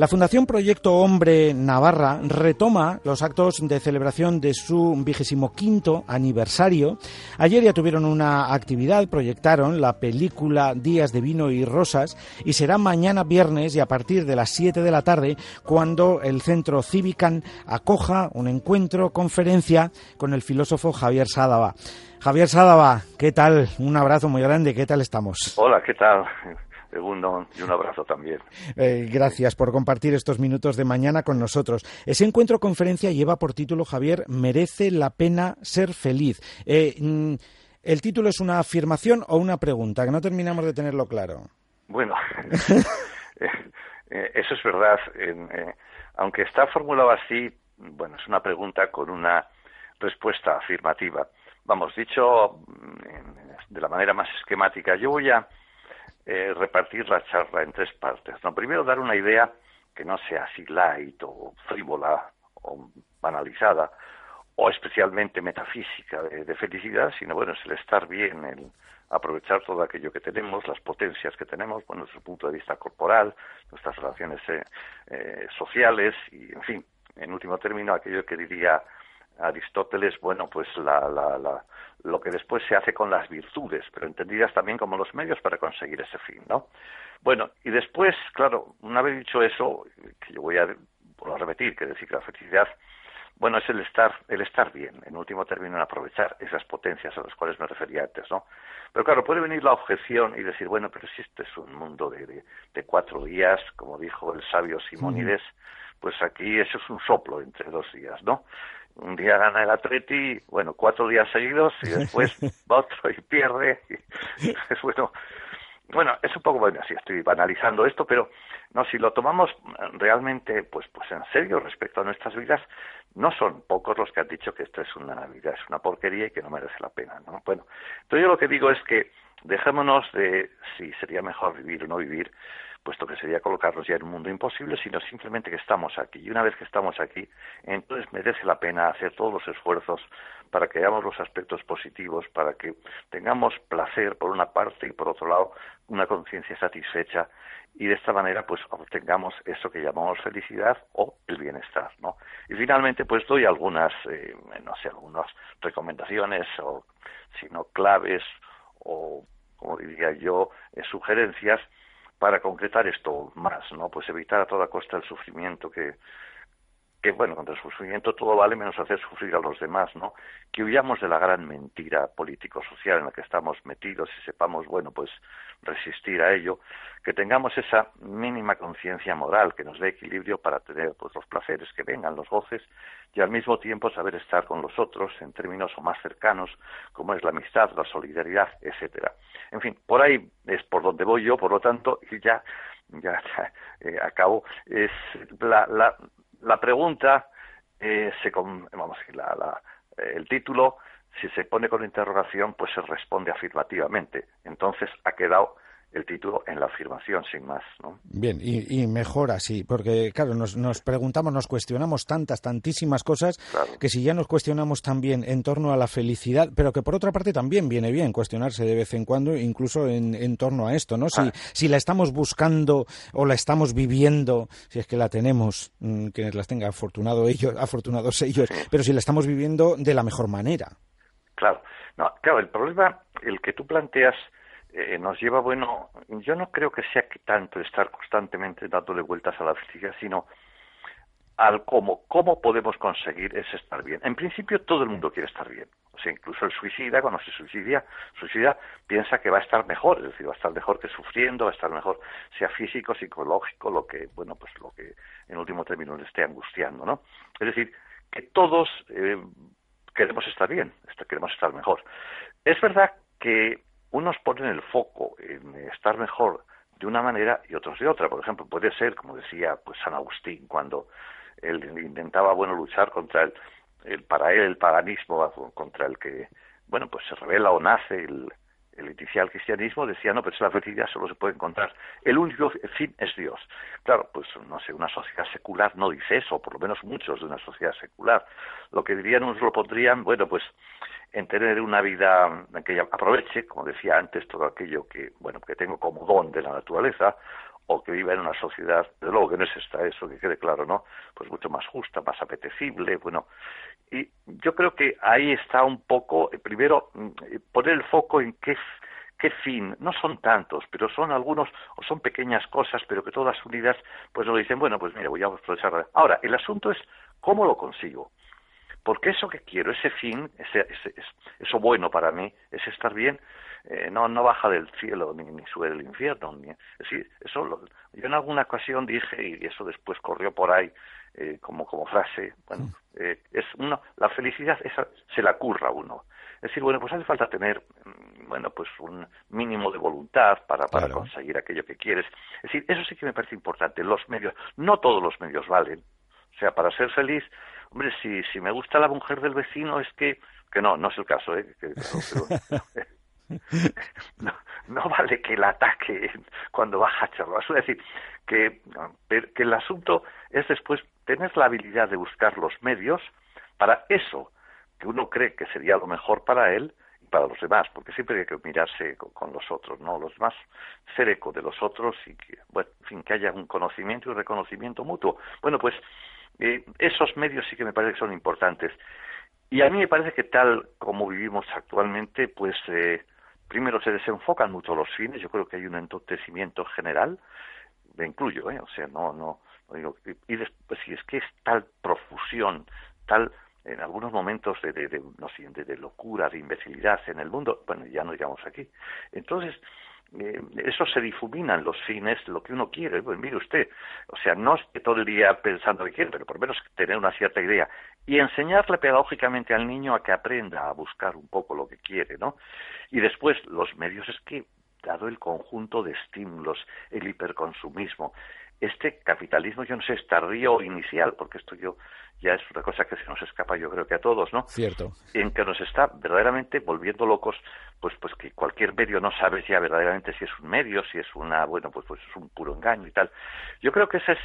La Fundación Proyecto Hombre Navarra retoma los actos de celebración de su vigésimo quinto aniversario. Ayer ya tuvieron una actividad, proyectaron la película Días de Vino y Rosas y será mañana viernes y a partir de las 7 de la tarde cuando el Centro Civican acoja un encuentro, conferencia con el filósofo Javier Sádava. Javier Sádava, ¿qué tal? Un abrazo muy grande, ¿qué tal estamos? Hola, ¿qué tal? Segundo, y un abrazo también. Eh, gracias por compartir estos minutos de mañana con nosotros. Ese encuentro conferencia lleva por título, Javier, Merece la pena ser feliz. Eh, mm, ¿El título es una afirmación o una pregunta? Que no terminamos de tenerlo claro. Bueno, eh, eso es verdad. aunque está formulado así, bueno, es una pregunta con una respuesta afirmativa. Vamos, dicho mm, de la manera más esquemática, yo voy a eh, repartir la charla en tres partes. No, primero dar una idea que no sea así light o frívola o banalizada o especialmente metafísica de, felicidad, sino bueno, es el estar bien, el aprovechar todo aquello que tenemos, las potencias que tenemos, bueno, desde el punto de vista corporal, nuestras relaciones eh, eh, sociales y, en fin, en último término, aquello que diría Aristóteles, bueno, pues la, la, la, lo que después se hace con las virtudes, pero entendidas también como los medios para conseguir ese fin, ¿no? Bueno, y después, claro, una vez dicho eso, que yo voy a, a repetir, que decir que la felicidad, bueno, es el estar, el estar bien, en último término, en aprovechar esas potencias a las cuales me refería antes, ¿no? Pero claro, puede venir la objeción y decir, bueno, pero si este es un mundo de, de, cuatro días, como dijo el sabio Simónides, pues aquí eso es un soplo entre dos días, ¿no? Un día gana el Atleti, bueno, cuatro días seguidos y después va otro y pierde. es bueno, bueno, es un poco bueno, así estoy banalizando esto, pero no, si lo tomamos realmente, pues, pues en serio respecto a nuestras vidas, no son pocos los que han dicho que esto es una vida, es una porquería y que no merece la pena, ¿no? Bueno, entonces yo lo que digo es que dejémonos de si sería mejor vivir o no vivir, puesto que sería colocarnos ya en un mundo imposible, sino simplemente que estamos aquí. Y una vez que estamos aquí, entonces merece la pena hacer todos los esfuerzos para que veamos los aspectos positivos, para que tengamos placer por una parte y por otro lado una conciencia satisfecha y de esta manera pues obtengamos eso que llamamos felicidad o el bienestar, ¿no? Y finalmente pues doy algunas, eh, no sé, algunas recomendaciones o sino claves o como diría yo, eh, sugerencias para concretar esto más, ¿no? Pues evitar a toda costa el sufrimiento que, que bueno, contra el sufrimiento todo vale menos hacer sufrir a los demás, ¿no? Que huyamos de la gran mentira político-social en la que estamos metidos y sepamos, bueno, pues resistir a ello, que tengamos esa mínima conciencia moral que nos dé equilibrio para tener pues los placeres que vengan, los goces, y al mismo tiempo saber estar con los otros en términos o más cercanos, como es la amistad, la solidaridad, etcétera. En fin, por ahí es por donde voy yo, por lo tanto, y ya, ya, eh, acabo, es la, la, la pregunta, eh, se, vamos, la, la, el título, si se pone con interrogación, pues se responde afirmativamente. Entonces ha quedado el título en la afirmación, sin más. ¿no? Bien, y, mejor así, porque claro, nos, nos, preguntamos, nos cuestionamos tantas, tantísimas cosas, que si ya nos cuestionamos también en torno a la felicidad, pero que por otra parte también viene bien cuestionarse de vez en cuando, incluso en, en torno a esto, ¿no? Si, ah. si la estamos buscando o la estamos viviendo, si es que la tenemos, mm, quienes las tengan, afortunado ellos, afortunados ellos, pero si la estamos viviendo de la mejor manera. Claro, no, claro, el problema, el que tú planteas, eh, nos lleva, bueno, yo no creo que sea que tanto estar constantemente dándole vueltas a la felicidad, sino al cómo, cómo podemos conseguir ese estar bien. En principio todo el mundo quiere estar bien. O sea, incluso el suicida, cuando se suicida, suicida piensa que va a estar mejor, es decir, va a estar mejor que sufriendo, va a estar mejor, sea físico, psicológico, lo que, bueno, pues lo que en último término le esté angustiando, ¿no? Es decir, que todos eh, queremos estar bien, queremos estar mejor. Es verdad que unos ponen el foco en estar mejor de una manera y otros de otra. Por ejemplo, puede ser, como decía pues San Agustín, cuando él intentaba bueno luchar contra el, el para él el paganismo contra el que bueno pues se revela o nace el, el inicial cristianismo decía, no, pero la felicidad solo se puede encontrar. El único fin es Dios. Claro, pues no sé, una sociedad secular no dice eso, por lo menos muchos de una sociedad secular. Lo que dirían nos lo pondrían, bueno, pues en tener una vida que aproveche, como decía antes, todo aquello que, bueno, que tengo como don de la naturaleza, o que viva en una sociedad, de luego que no es esta, eso que quede claro, ¿no? Pues mucho más justa, más apetecible, bueno. Y yo creo que ahí está un poco, eh, primero, mm, poner el foco en qué qué fin, no son tantos, pero son algunos, o son pequeñas cosas, pero que todas unidas, pues lo dicen, bueno, pues mira, voy a aprovechar. Ahora, el asunto es cómo lo consigo. Porque eso que quiero, ese fin, ese, eso bueno para mí, es estar bien, eh, no, no baja del cielo ni, ni sube del infierno. Ni, es decir, eso yo en alguna ocasión dije, y eso después corrió por ahí eh, como, como frase, bueno, mm. eh, es uno, la felicidad esa se la curra uno. Es decir, bueno, pues hace falta tener, mm, bueno, pues un mínimo de voluntad para, para conseguir aquello que quieres. Es decir, eso sí que me parece importante. Los medios, no todos los medios valen. O sea, para ser feliz, hombre, si, si me gusta la mujer del vecino, es que, que no, no es el caso, ¿eh? no, no, vale que la ataque cuando baja a Es decir, que, que el asunto es después tener la habilidad de buscar los medios para eso que uno cree que sería lo mejor para él y para los demás, porque siempre hay que mirarse con, los otros, ¿no? Los demás, ser eco de los otros y que, bueno, en fin, que haya un conocimiento y reconocimiento mutuo. Bueno, pues eh, esos medios sí que me parece que son importantes. Y a mí me parece que tal como vivimos actualmente, pues eh, primero se desenfocan mucho los fines, yo creo que hay un entontecimiento general, me incluyo, ¿eh? o sea, no, no, no digo, y después si es que es tal profusión, tal en algunos momentos de, de, no sé, de, locura, de imbecilidad en el mundo, bueno, ya no digamos aquí. Entonces, eh, eso se difumina en los fines, lo que uno quiere. Pues mire usted, o sea, no es que todo el día pensando que quiere, pero por lo menos tener una cierta idea y enseñarle pedagógicamente al niño a que aprenda a buscar un poco lo que quiere, ¿no? Y después, los medios es que, dado el conjunto de estímulos, el hiperconsumismo, este capitalismo, yo no sé, tardío o inicial, porque esto yo ya es una cosa que se nos escapa yo creo que a todos, ¿no? Cierto. En que nos está verdaderamente volviendo locos, pues pues que cualquier medio no sabe ya verdaderamente si es un medio, si es una, bueno, pues pues es un puro engaño y tal. Yo creo que ese es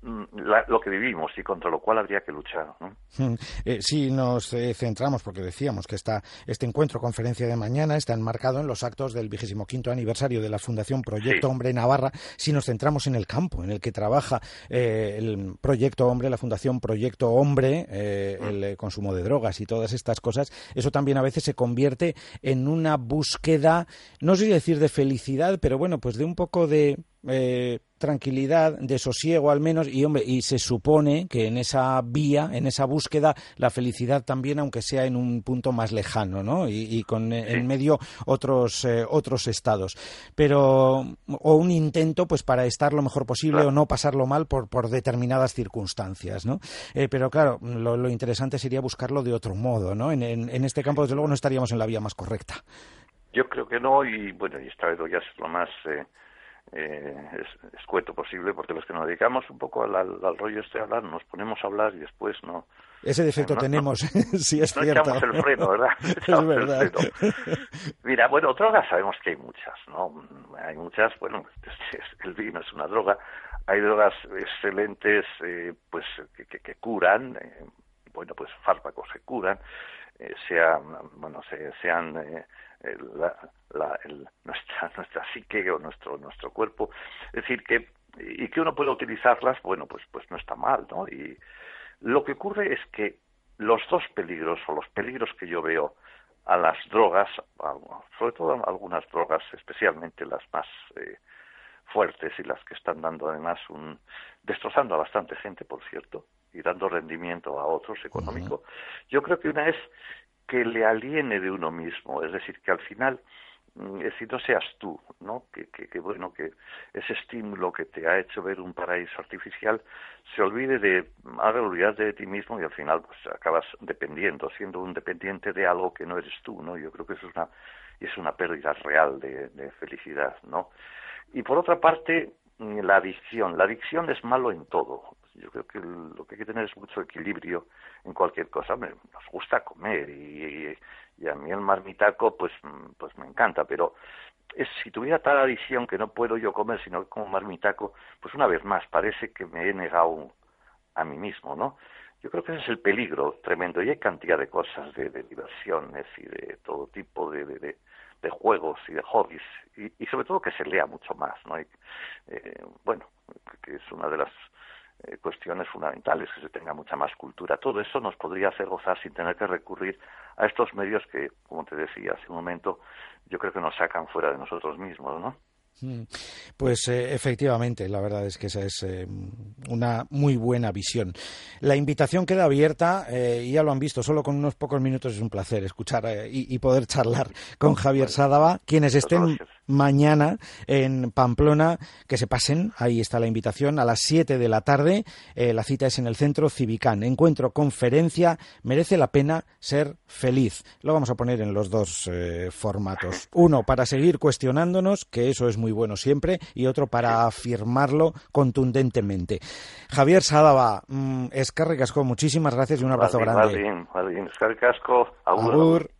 Mm, lo que vivimos y contra lo cual habría que luchar. ¿no? Mm, eh, si nos eh, centramos, porque decíamos que está este encuentro, conferencia de mañana, está enmarcado en los actos del vigésimo quinto aniversario de la Fundación Proyecto Hombre Navarra. Si nos centramos en el campo en el que trabaja eh, el Proyecto Hombre, la Fundación Proyecto Hombre, mm. el consumo de drogas y todas estas cosas, eso también a veces se convierte en una búsqueda, no sé si decir de felicidad, pero bueno, pues de un poco de eh, tranquilidad, de sosiego al menos, y hombre, y se supone que en esa vía, en esa búsqueda, la felicidad también, aunque sea en un punto más lejano, ¿no? Y, con en medio otros eh, otros estados. Pero, o un intento, pues, para estar lo mejor posible o no pasarlo mal por, por determinadas circunstancias, ¿no? Eh, pero claro, lo, interesante sería buscarlo de otro modo, ¿no? En, en, este campo, desde luego, no estaríamos en la vía más correcta. Yo creo que no, y bueno, y esta vez ya es lo más eh, es, escueto posible, porque los que nos dedicamos un poco al, rollo este de hablar, nos ponemos a hablar y después no. Ese defecto tenemos, sí es cierto. echamos el freno, ¿verdad? es verdad. Mira, bueno, drogas sabemos que hay muchas, ¿no? Hay muchas, bueno, el vino es una droga. Hay drogas excelentes, eh, pues, que, que, curan, eh, bueno, pues fármacos que curan, eh, sean, bueno, sean la, la, el, nuestra, nuestra psique o nuestro, nuestro cuerpo. Es decir, que, y que uno pueda utilizarlas, bueno, pues, pues no está mal, ¿no? Y lo que ocurre es que los dos peligros, o los peligros que yo veo a las drogas, sobre todo algunas drogas, especialmente las más eh, fuertes y las que están dando además un destrozando a bastante gente, por cierto, y dando rendimiento a otros económico. Yo creo que una es que le aliene de uno mismo, es decir, que al final mm, es decir, no seas tú, ¿no? Que, que, bueno, que ese estímulo que te ha hecho ver un paraíso artificial se olvide de, haga olvidar de ti mismo y al final pues acabas dependiendo, siendo un dependiente de algo que no eres tú, ¿no? Yo creo que eso es una, es una pérdida real de, de felicidad, ¿no? Y por otra parte, mm, la adicción. La adicción es malo en todo. Yo creo que que tener mucho equilibrio en cualquier cosa. Nos gusta comer y, y, a mí el marmitaco pues, pues me encanta, pero es, si tuviera tal adicción que no puedo yo comer sino como marmitaco, pues una vez más parece que me he negado a mí mismo, ¿no? Yo creo que ese es el peligro tremendo y hay cantidad de cosas, de, de diversiones y de todo tipo de, juegos y de hobbies y, sobre todo que se lea mucho más, ¿no? eh, bueno, que es una de las eh, cuestiones fundamentales, que se tenga mucha más cultura. Todo eso nos podría hacer gozar sin tener que recurrir a estos medios que, como te decía hace un momento, yo creo que nos sacan fuera de nosotros mismos, ¿no? Mm. Pues eh, efectivamente, la verdad es que esa es eh, una muy buena visión. La invitación queda abierta eh, y ya lo han visto, solo con unos pocos minutos es un placer escuchar y, y, poder charlar con Javier Sádava. Quienes estén mañana en Pamplona, que se pasen, ahí está la invitación, a las 7 de la tarde. la cita es en el centro Civicán. Encuentro, conferencia, merece la pena ser feliz. Lo vamos a poner en los dos formatos. Uno, para seguir cuestionándonos, que eso es muy bueno siempre, y otro para afirmarlo contundentemente. Javier Sadaba, mm, Escarri Casco, muchísimas gracias y un abrazo grande. Escarri Casco, agur.